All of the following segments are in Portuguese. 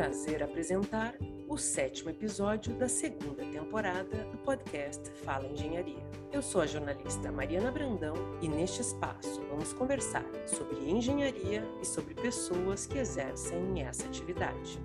prazer apresentar o sétimo episódio da segunda temporada do podcast Fala Engenharia. Eu sou a jornalista Mariana Brandão e neste espaço vamos conversar sobre engenharia e sobre pessoas que exercem essa atividade.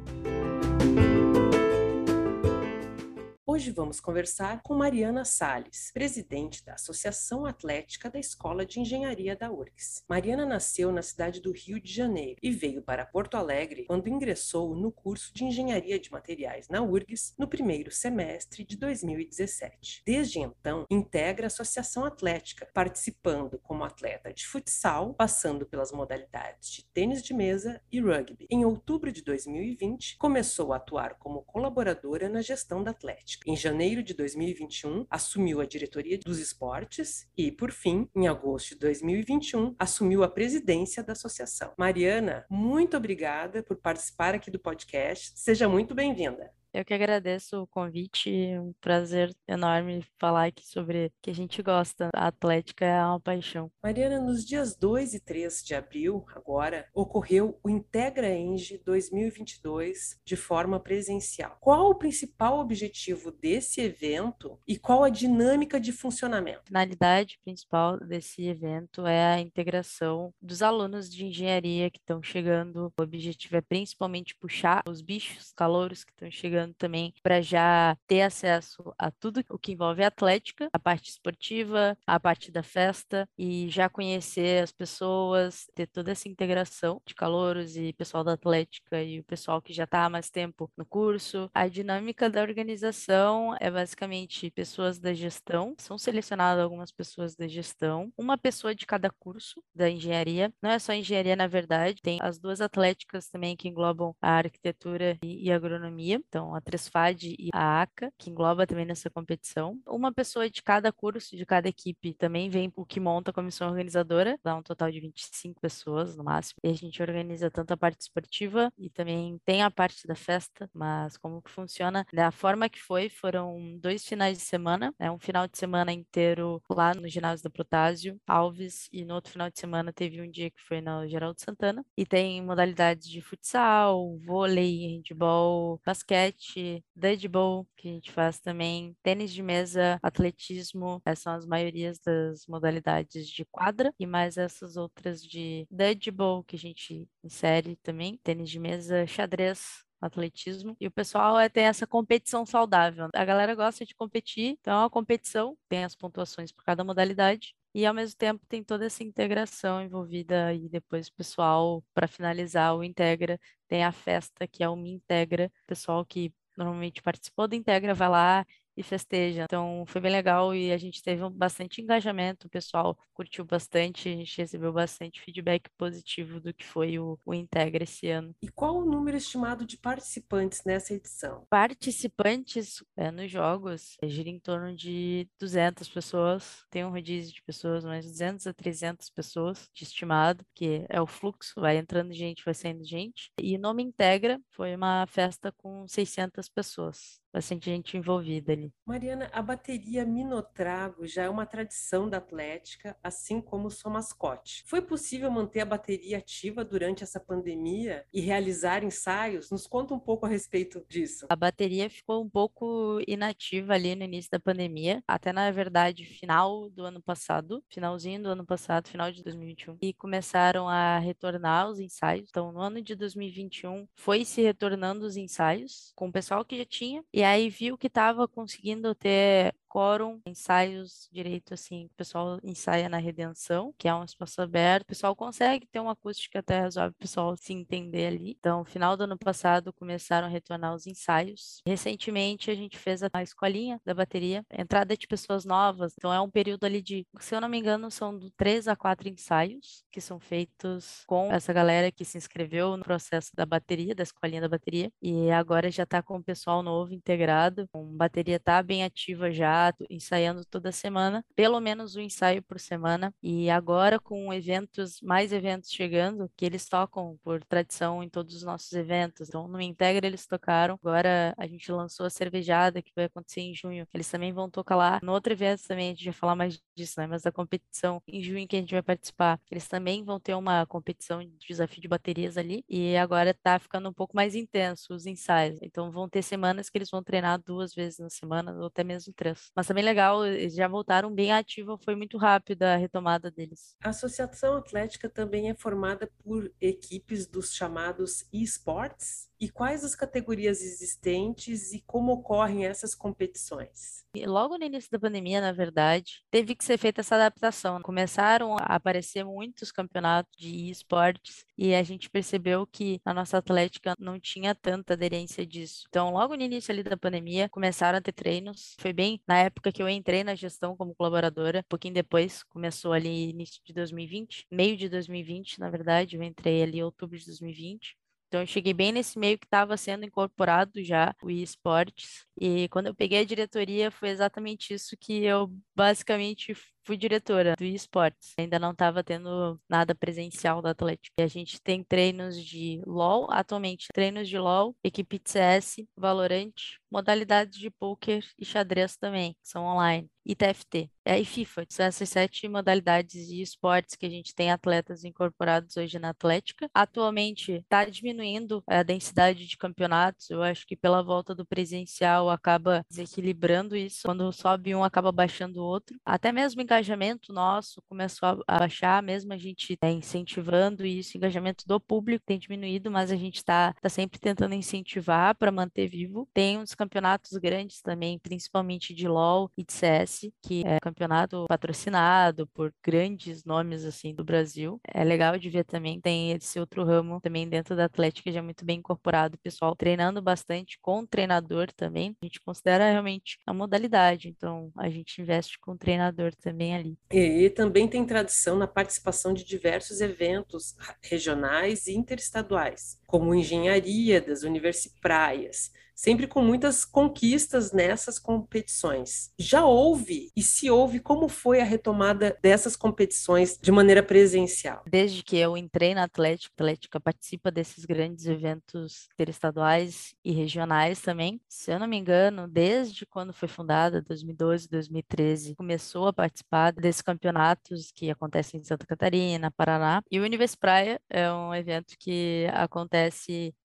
Hoje vamos conversar com Mariana Sales, presidente da Associação Atlética da Escola de Engenharia da URGS. Mariana nasceu na cidade do Rio de Janeiro e veio para Porto Alegre quando ingressou no curso de Engenharia de Materiais na URGS no primeiro semestre de 2017. Desde então, integra a Associação Atlética, participando como atleta de futsal, passando pelas modalidades de tênis de mesa e rugby. Em outubro de 2020, começou a atuar como colaboradora na gestão da Atlética em janeiro de 2021, assumiu a diretoria dos esportes e, por fim, em agosto de 2021, assumiu a presidência da associação. Mariana, muito obrigada por participar aqui do podcast. Seja muito bem-vinda. Eu que agradeço o convite, é um prazer enorme falar aqui sobre o que a gente gosta. A atlética é uma paixão. Mariana, nos dias 2 e 3 de abril, agora, ocorreu o Integra Eng 2022 de forma presencial. Qual o principal objetivo desse evento e qual a dinâmica de funcionamento? A finalidade principal desse evento é a integração dos alunos de engenharia que estão chegando. O objetivo é principalmente puxar os bichos calouros que estão chegando também para já ter acesso a tudo o que envolve a atlética, a parte esportiva, a parte da festa e já conhecer as pessoas, ter toda essa integração de calouros e pessoal da atlética e o pessoal que já está há mais tempo no curso. A dinâmica da organização é basicamente pessoas da gestão, são selecionadas algumas pessoas da gestão, uma pessoa de cada curso da engenharia. Não é só engenharia, na verdade, tem as duas atléticas também que englobam a arquitetura e, e agronomia. Então, a Tresfad e a ACA, que engloba também nessa competição. Uma pessoa de cada curso, de cada equipe, também vem o que monta a comissão organizadora, dá um total de 25 pessoas no máximo. E a gente organiza tanto a parte esportiva e também tem a parte da festa, mas como que funciona? Da forma que foi, foram dois finais de semana, né? um final de semana inteiro lá no ginásio da Protásio, Alves, e no outro final de semana teve um dia que foi na Geraldo Santana. E tem modalidades de futsal, vôlei, handball, basquete, basquete, dodgeball, que a gente faz também, tênis de mesa, atletismo, essas são as maiorias das modalidades de quadra, e mais essas outras de dodgeball, que a gente insere também, tênis de mesa, xadrez, atletismo. E o pessoal é, tem essa competição saudável. A galera gosta de competir, então é uma competição, tem as pontuações por cada modalidade. E ao mesmo tempo tem toda essa integração envolvida e depois o pessoal, para finalizar o Integra, tem a festa que é o Me Integra, pessoal que normalmente participou do Integra vai lá e festeja. Então foi bem legal e a gente teve bastante engajamento, o pessoal curtiu bastante, a gente recebeu bastante feedback positivo do que foi o, o Integra esse ano. E qual o número estimado de participantes nessa edição? Participantes é, nos jogos é, gira em torno de 200 pessoas, tem um rodízio de pessoas, mas 200 a 300 pessoas de estimado, que é o fluxo, vai entrando gente, vai saindo gente. E Nome Integra foi uma festa com 600 pessoas bastante gente envolvida ali. Mariana, a bateria Minotrago já é uma tradição da Atlética, assim como sua mascote. Foi possível manter a bateria ativa durante essa pandemia e realizar ensaios? Nos conta um pouco a respeito disso. A bateria ficou um pouco inativa ali no início da pandemia, até na verdade final do ano passado, finalzinho do ano passado, final de 2021, e começaram a retornar os ensaios. Então, no ano de 2021 foi se retornando os ensaios com o pessoal que já tinha e aí viu que estava conseguindo ter quórum, ensaios direito assim, o pessoal ensaia na Redenção, que é um espaço aberto, o pessoal consegue ter uma acústica até razoável, o pessoal se entender ali. Então, final do ano passado começaram a retornar os ensaios. Recentemente a gente fez a escolinha da bateria, entrada de pessoas novas, então é um período ali de, se eu não me engano, são do três a quatro ensaios que são feitos com essa galera que se inscreveu no processo da bateria, da escolinha da bateria, e agora já está com o pessoal novo integrado, a bateria tá bem ativa já, ensaiando toda semana, pelo menos um ensaio por semana. E agora com eventos, mais eventos chegando, que eles tocam por tradição em todos os nossos eventos. Então, no Integra eles tocaram. Agora a gente lançou a cervejada que vai acontecer em junho. Eles também vão tocar lá. No outro evento também a gente vai falar mais disso, né? Mas da competição em junho que a gente vai participar, eles também vão ter uma competição de desafio de baterias ali. E agora tá ficando um pouco mais intenso os ensaios. Então vão ter semanas que eles vão treinar duas vezes na semana, ou até mesmo três. Mas também legal, eles já voltaram bem ativos, foi muito rápida a retomada deles. A Associação Atlética também é formada por equipes dos chamados esports. E quais as categorias existentes e como ocorrem essas competições? Logo no início da pandemia, na verdade, teve que ser feita essa adaptação. Começaram a aparecer muitos campeonatos de esportes e a gente percebeu que a nossa atlética não tinha tanta aderência disso. Então, logo no início ali da pandemia, começaram a ter treinos. Foi bem na época que eu entrei na gestão como colaboradora. Um pouquinho depois, começou ali início de 2020, meio de 2020, na verdade, eu entrei ali em outubro de 2020. Então, eu cheguei bem nesse meio que estava sendo incorporado já o esportes. E quando eu peguei a diretoria, foi exatamente isso que eu basicamente fui diretora do esportes. Ainda não estava tendo nada presencial da Atlético. E a gente tem treinos de LoL, atualmente treinos de LoL, equipe de CS, Valorant, modalidades de poker e xadrez também, que são online e TFT. É, e FIFA, são essas sete modalidades de esportes que a gente tem atletas incorporados hoje na Atlética. Atualmente está diminuindo a densidade de campeonatos, eu acho que pela volta do presencial acaba desequilibrando isso, quando sobe um acaba baixando o outro. Até mesmo o engajamento nosso começou a baixar, mesmo a gente tá incentivando isso, engajamento do público tem diminuído, mas a gente está tá sempre tentando incentivar para manter vivo. Tem uns campeonatos grandes também, principalmente de LoL e de CS, que é campeonato patrocinado por grandes nomes assim do Brasil. É legal de ver também, tem esse outro ramo também dentro da Atlética já muito bem incorporado, o pessoal treinando bastante com o treinador também. A gente considera realmente a modalidade, então a gente investe com o treinador também ali. E, e também tem tradição na participação de diversos eventos regionais e interestaduais, como engenharia das universipraias, sempre com muitas conquistas nessas competições. Já houve e se houve como foi a retomada dessas competições de maneira presencial? Desde que eu entrei na Atlética, a Atlética participa desses grandes eventos interestaduais e regionais também. Se eu não me engano, desde quando foi fundada, 2012, 2013, começou a participar desses campeonatos que acontecem em Santa Catarina, Paraná. E o Universo Praia é um evento que acontece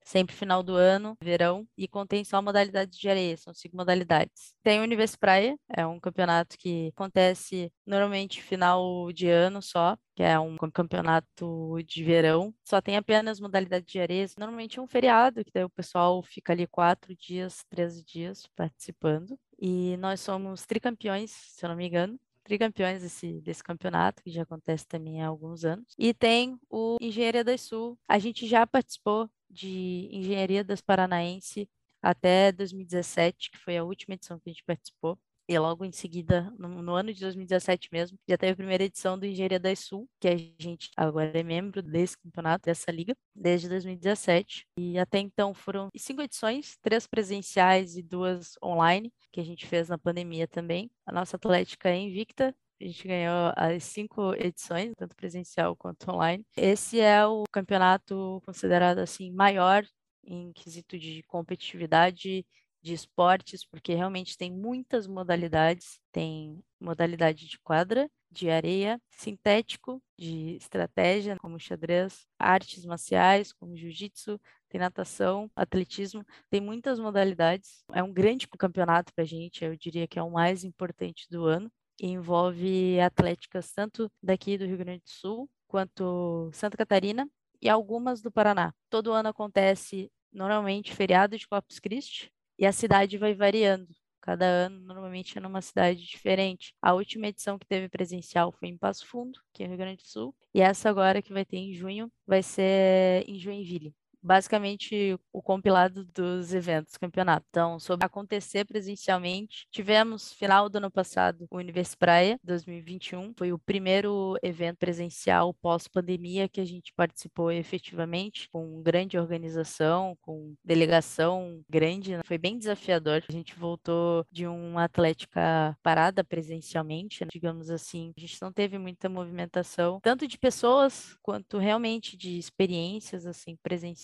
sempre final do ano, verão, e contém só modalidades de areia, são cinco modalidades. Tem o Universo Praia, é um campeonato que acontece normalmente final de ano só, que é um campeonato de verão, só tem apenas modalidade de areia, normalmente é um feriado, que daí o pessoal fica ali quatro dias, treze dias participando. E nós somos tricampeões, se eu não me engano, tricampeões desse, desse campeonato, que já acontece também há alguns anos. E tem o Engenharia das Sul. A gente já participou de Engenharia das Paranaense até 2017, que foi a última edição que a gente participou. E logo em seguida, no, no, ano de 2017 mesmo, já teve a primeira edição do Engenharia das Sul, que a gente agora é membro desse campeonato, dessa liga, desde 2017. E até então foram cinco edições, três presenciais e duas online, que a gente fez na pandemia também. A nossa atlética é invicta, a gente ganhou as cinco edições, tanto presencial quanto online. Esse é o campeonato considerado assim maior em quesito de competitividade de esportes, porque realmente tem muitas modalidades. Tem modalidade de quadra, de areia, sintético, de estratégia, como xadrez, artes marciais, como jiu-jitsu, tem natação, atletismo, tem muitas modalidades. É um grande campeonato para a gente, eu diria que é o mais importante do ano envolve atléticas tanto daqui do Rio Grande do Sul quanto Santa Catarina e algumas do Paraná. Todo ano acontece normalmente feriado de Corpus Christi e a cidade vai variando. Cada ano, normalmente, é numa cidade diferente. A última edição que teve presencial foi em Passo Fundo, que é Rio Grande do Sul. E essa agora, que vai ter em junho, vai ser em Joinville. Basicamente o compilado dos eventos, campeonato. Então, sobre acontecer presencialmente, tivemos final do ano passado o Universo Praia 2021, foi o primeiro evento presencial pós-pandemia que a gente participou efetivamente, com grande organização, com delegação grande, né? foi bem desafiador. A gente voltou de uma atlética parada presencialmente, né? digamos assim. A gente não teve muita movimentação, tanto de pessoas quanto realmente de experiências assim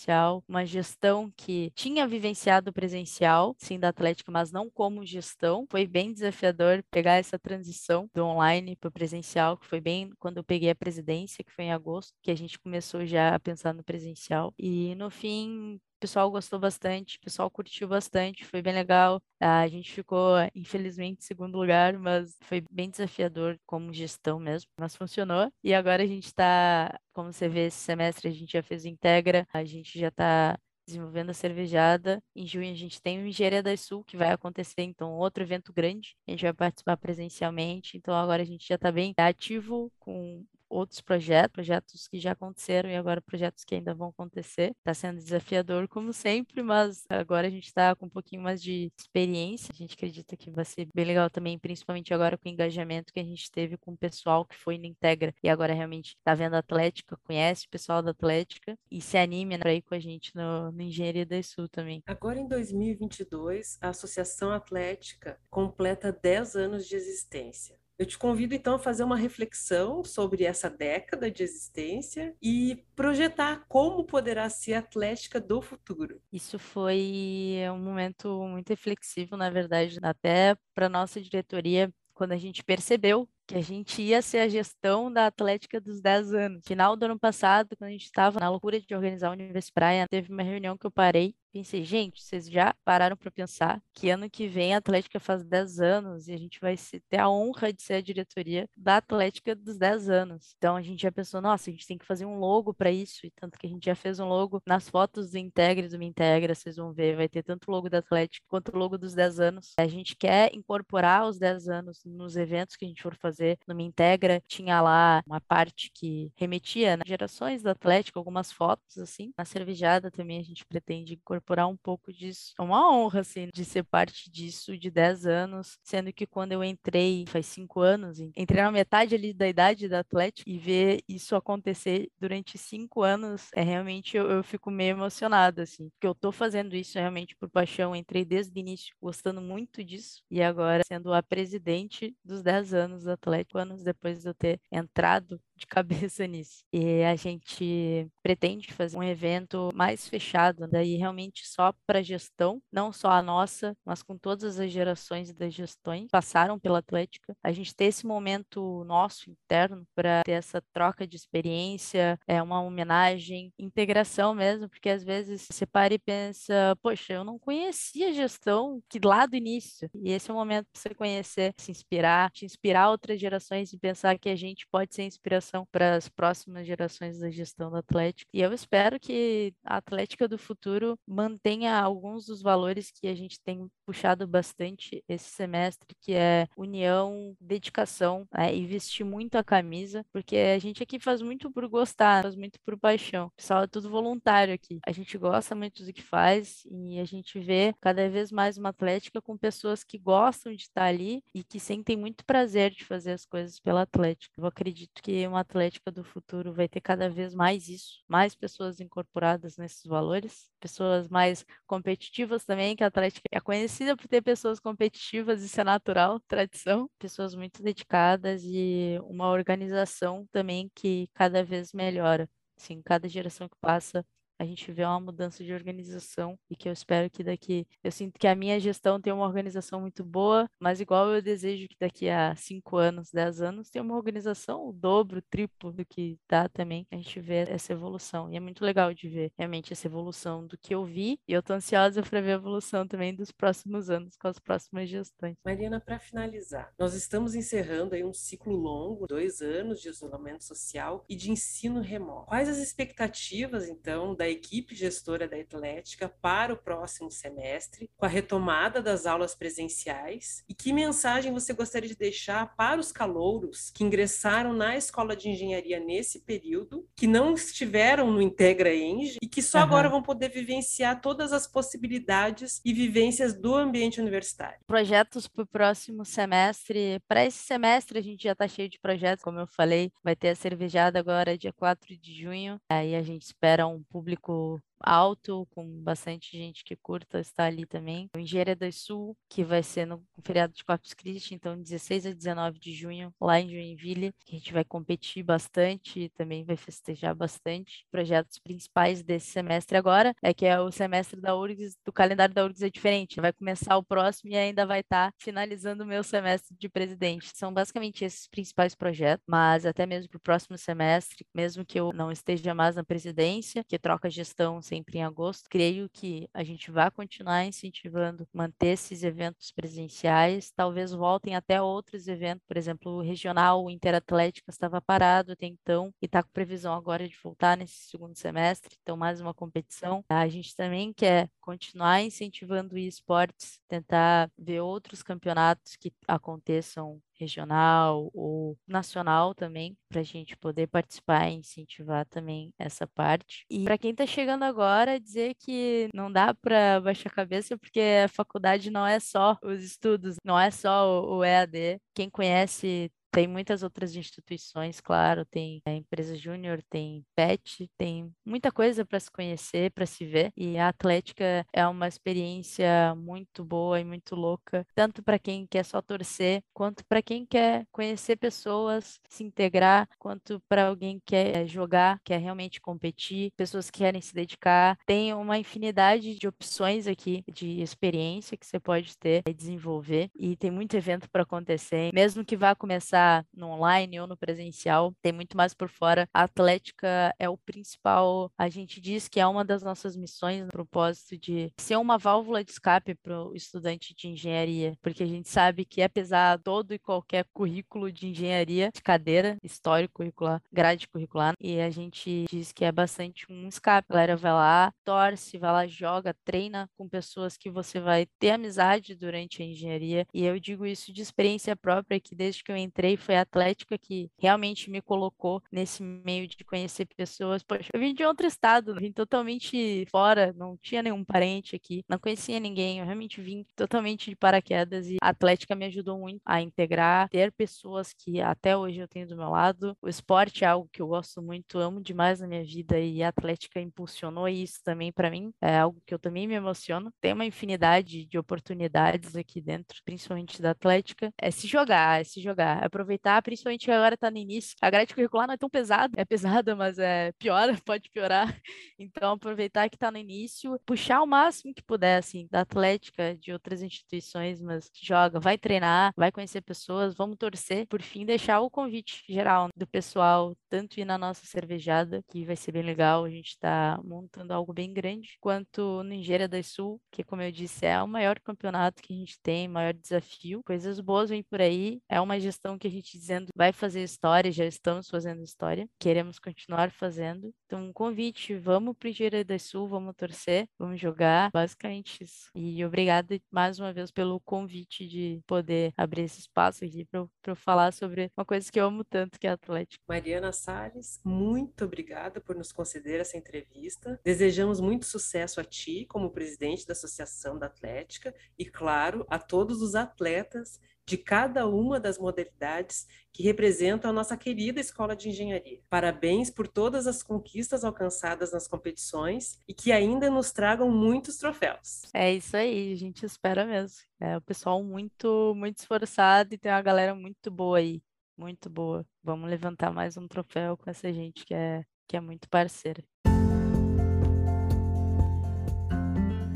presencial, uma gestão que tinha vivenciado presencial, sim, da Atlética, mas não como gestão. Foi bem desafiador pegar essa transição do online para o presencial, que foi bem quando eu peguei a presidência, que foi em agosto, que a gente começou já a pensar no presencial. E no fim, o pessoal gostou bastante, o pessoal curtiu bastante, foi bem legal. A gente ficou, infelizmente, em segundo lugar, mas foi bem desafiador como gestão mesmo, mas funcionou. E agora a gente está, como você vê, esse semestre a gente já fez Integra, a gente já está desenvolvendo a cervejada. Em junho a gente tem o Engenharia da Sul, que vai acontecer, então, outro evento grande. A gente vai participar presencialmente, então agora a gente já está bem ativo com outros projetos, projetos que já aconteceram e agora projetos que ainda vão acontecer. Está sendo desafiador, como sempre, mas agora a gente está com um pouquinho mais de experiência. A gente acredita que vai ser bem legal também, principalmente agora com o engajamento que a gente teve com o pessoal que foi no Integra e agora realmente está vendo a Atlética, conhece o pessoal da Atlética e se anime para ir com a gente no, no Engenharia da Sul também. Agora em 2022, a Associação Atlética completa 10 anos de existência. Eu te convido então a fazer uma reflexão sobre essa década de existência e projetar como poderá ser a Atlética do futuro. Isso foi um momento muito reflexivo, na verdade, até para nossa diretoria, quando a gente percebeu que a gente ia ser a gestão da Atlética dos 10 anos. Final do ano passado, quando a gente estava na loucura de organizar a Universo Praia, teve uma reunião que eu parei pensei, gente, vocês já pararam para pensar que ano que vem a Atlética faz 10 anos e a gente vai ter a honra de ser a diretoria da Atlética dos 10 anos. Então a gente já pensou, nossa, a gente tem que fazer um logo para isso, e tanto que a gente já fez um logo nas fotos do Integre do Me Integra, vocês vão ver, vai ter tanto o logo da Atlética quanto o logo dos 10 anos. A gente quer incorporar os 10 anos nos eventos que a gente for fazer no Me Integra. Tinha lá uma parte que remetia né, gerações da Atlética, algumas fotos assim. Na cervejada também a gente pretende incorporar um pouco disso. É uma honra, assim, de ser parte disso de 10 anos, sendo que quando eu entrei, faz 5 anos, entrei na metade ali da idade da Atlético e ver isso acontecer durante 5 anos, é realmente, eu, eu fico meio emocionada, assim, porque eu tô fazendo isso realmente por paixão, entrei desde o início gostando muito disso e agora sendo a presidente dos 10 anos do Atlético, anos depois de eu ter entrado de cabeça nisso. E a gente pretende fazer um evento mais fechado, daí realmente só para gestão, não só a nossa, mas com todas as gerações das gestões passaram pela Atlética. A gente ter esse momento nosso interno para ter essa troca de experiência, é uma homenagem, integração mesmo, porque às vezes você para e pensa, poxa, eu não conhecia gestão que lá do início. E esse é o momento para você conhecer, se inspirar, te inspirar outras gerações e pensar que a gente pode ser inspiração para as próximas gerações da gestão do Atlético. E eu espero que a Atlética do futuro mantenha alguns dos valores que a gente tem puxado bastante esse semestre, que é união, dedicação né, e vestir muito a camisa, porque a gente aqui faz muito por gostar, faz muito por paixão. O pessoal é tudo voluntário aqui. A gente gosta muito do que faz e a gente vê cada vez mais uma Atlética com pessoas que gostam de estar ali e que sentem muito prazer de fazer as coisas pela Atlética. Eu acredito que uma Atlética do futuro vai ter cada vez mais isso, mais pessoas incorporadas nesses valores, pessoas mais competitivas também, que a Atlética é conhecida por ter pessoas competitivas, isso é natural, tradição, pessoas muito dedicadas e uma organização também que cada vez melhora. Assim, cada geração que passa, a gente vê uma mudança de organização e que eu espero que daqui. Eu sinto que a minha gestão tem uma organização muito boa, mas igual eu desejo que daqui a cinco anos, dez anos, tenha uma organização o dobro, o triplo do que dá também. A gente vê essa evolução. E é muito legal de ver realmente essa evolução do que eu vi. E eu tô ansiosa para ver a evolução também dos próximos anos, com as próximas gestões. Mariana, para finalizar, nós estamos encerrando aí um ciclo longo, dois anos de isolamento social e de ensino remoto. Quais as expectativas, então, da da equipe gestora da Atlética para o próximo semestre, com a retomada das aulas presenciais? E que mensagem você gostaria de deixar para os calouros que ingressaram na escola de engenharia nesse período, que não estiveram no Integra Eng e que só uhum. agora vão poder vivenciar todas as possibilidades e vivências do ambiente universitário? Projetos para o próximo semestre. Para esse semestre, a gente já está cheio de projetos, como eu falei, vai ter a cervejada agora, dia 4 de junho. Aí a gente espera um público clinical alto, com bastante gente que curta estar ali também. Engenharia do Sul, que vai ser no feriado de Corpus Christi, então 16 a 19 de junho, lá em Joinville, que a gente vai competir bastante e também vai festejar bastante. Projetos principais desse semestre agora é que é o semestre da URGS, do calendário da URGS é diferente, vai começar o próximo e ainda vai estar finalizando o meu semestre de presidente. São basicamente esses principais projetos, mas até mesmo para o próximo semestre, mesmo que eu não esteja mais na presidência, que troca gestão sempre em agosto. Creio que a gente vai continuar incentivando manter esses eventos presenciais, talvez voltem até outros eventos, por exemplo, o regional, o Interatlética estava parado até então e está com previsão agora de voltar nesse segundo semestre, então mais uma competição. A gente também quer continuar incentivando esportes, tentar ver outros campeonatos que aconteçam regional ou nacional também, para a gente poder participar e incentivar também essa parte. E para quem está chegando agora, dizer que não dá para baixar a cabeça, porque a faculdade não é só os estudos, não é só o EAD. Quem conhece tem muitas outras instituições, claro, tem a empresa júnior, tem PET, tem muita coisa para se conhecer, para se ver. E a Atlética é uma experiência muito boa e muito louca, tanto para quem quer só torcer, quanto para quem quer conhecer pessoas, se integrar, quanto para alguém que quer jogar, quer realmente competir, pessoas que querem se dedicar. Tem uma infinidade de opções aqui de experiência que você pode ter e desenvolver. E tem muito evento para acontecer, mesmo que vá começar no online ou no presencial, tem muito mais por fora. A Atlética é o principal, a gente diz que é uma das nossas missões, no propósito de ser uma válvula de escape para o estudante de engenharia, porque a gente sabe que apesar todo e qualquer currículo de engenharia, de cadeira, histórico curricular, grade curricular, e a gente diz que é bastante um escape. A galera vai lá, torce, vai lá, joga, treina com pessoas que você vai ter amizade durante a engenharia, e eu digo isso de experiência própria, que desde que eu entrei foi a Atlética que realmente me colocou nesse meio de conhecer pessoas. Poxa, eu vim de outro estado, vim totalmente fora, não tinha nenhum parente aqui, não conhecia ninguém, eu realmente vim totalmente de paraquedas e a Atlética me ajudou muito a integrar, ter pessoas que até hoje eu tenho do meu lado. O esporte é algo que eu gosto muito, amo demais na minha vida e a Atlética impulsionou isso também para mim, é algo que eu também me emociono. Tem uma infinidade de oportunidades aqui dentro, principalmente da Atlética. É se jogar, é se jogar, é aproveitar, principalmente agora está no início. A grade curricular não é tão pesada, é pesada, mas é piora, pode piorar. Então, aproveitar que está no início, puxar o máximo que puder, assim, da atlética, de outras instituições, mas joga, vai treinar, vai conhecer pessoas, vamos torcer. Por fim, deixar o convite geral do pessoal, tanto ir na nossa cervejada, que vai ser bem legal, a gente está montando algo bem grande, quanto no Engenharia do Sul, que, como eu disse, é o maior campeonato que a gente tem, maior desafio. Coisas boas vêm por aí, é uma gestão que a gente dizendo vai fazer história, já estamos fazendo história, queremos continuar fazendo. Então, um convite, vamos para o Engenharia do Sul, vamos torcer, vamos jogar, basicamente isso. E obrigada mais uma vez pelo convite de poder abrir esse espaço aqui para falar sobre uma coisa que eu amo tanto, que é Atlético. Mariana Salles, muito obrigada por nos conceder essa entrevista. Desejamos muito sucesso a ti como presidente da Associação da Atlética e, claro, a todos os atletas de cada uma das modalidades que representam a nossa querida Escola de Engenharia. Parabéns por todas as conquistas alcançadas nas competições e que ainda nos tragam muitos troféus. É isso aí, a gente espera mesmo. É o pessoal muito, muito esforçado e tem uma galera muito boa aí, muito boa. Vamos levantar mais um troféu com essa gente que é, que é muito parceira.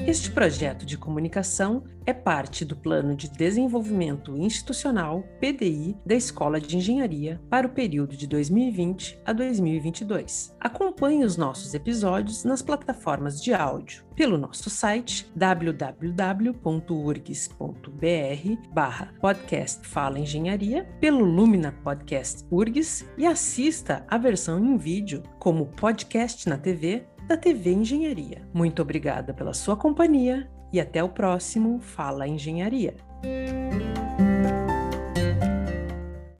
Este projeto de comunicação é parte do Plano de Desenvolvimento Institucional PDI da Escola de Engenharia para o período de 2020 a 2022. Acompanhe os nossos episódios nas plataformas de áudio pelo nosso site www.urgs.br barra podcast Fala Engenharia, pelo Lumina Podcast URGS e assista a versão em vídeo como podcast na TV da TV Engenharia. Muito obrigada pela sua companhia e até o próximo Fala Engenharia.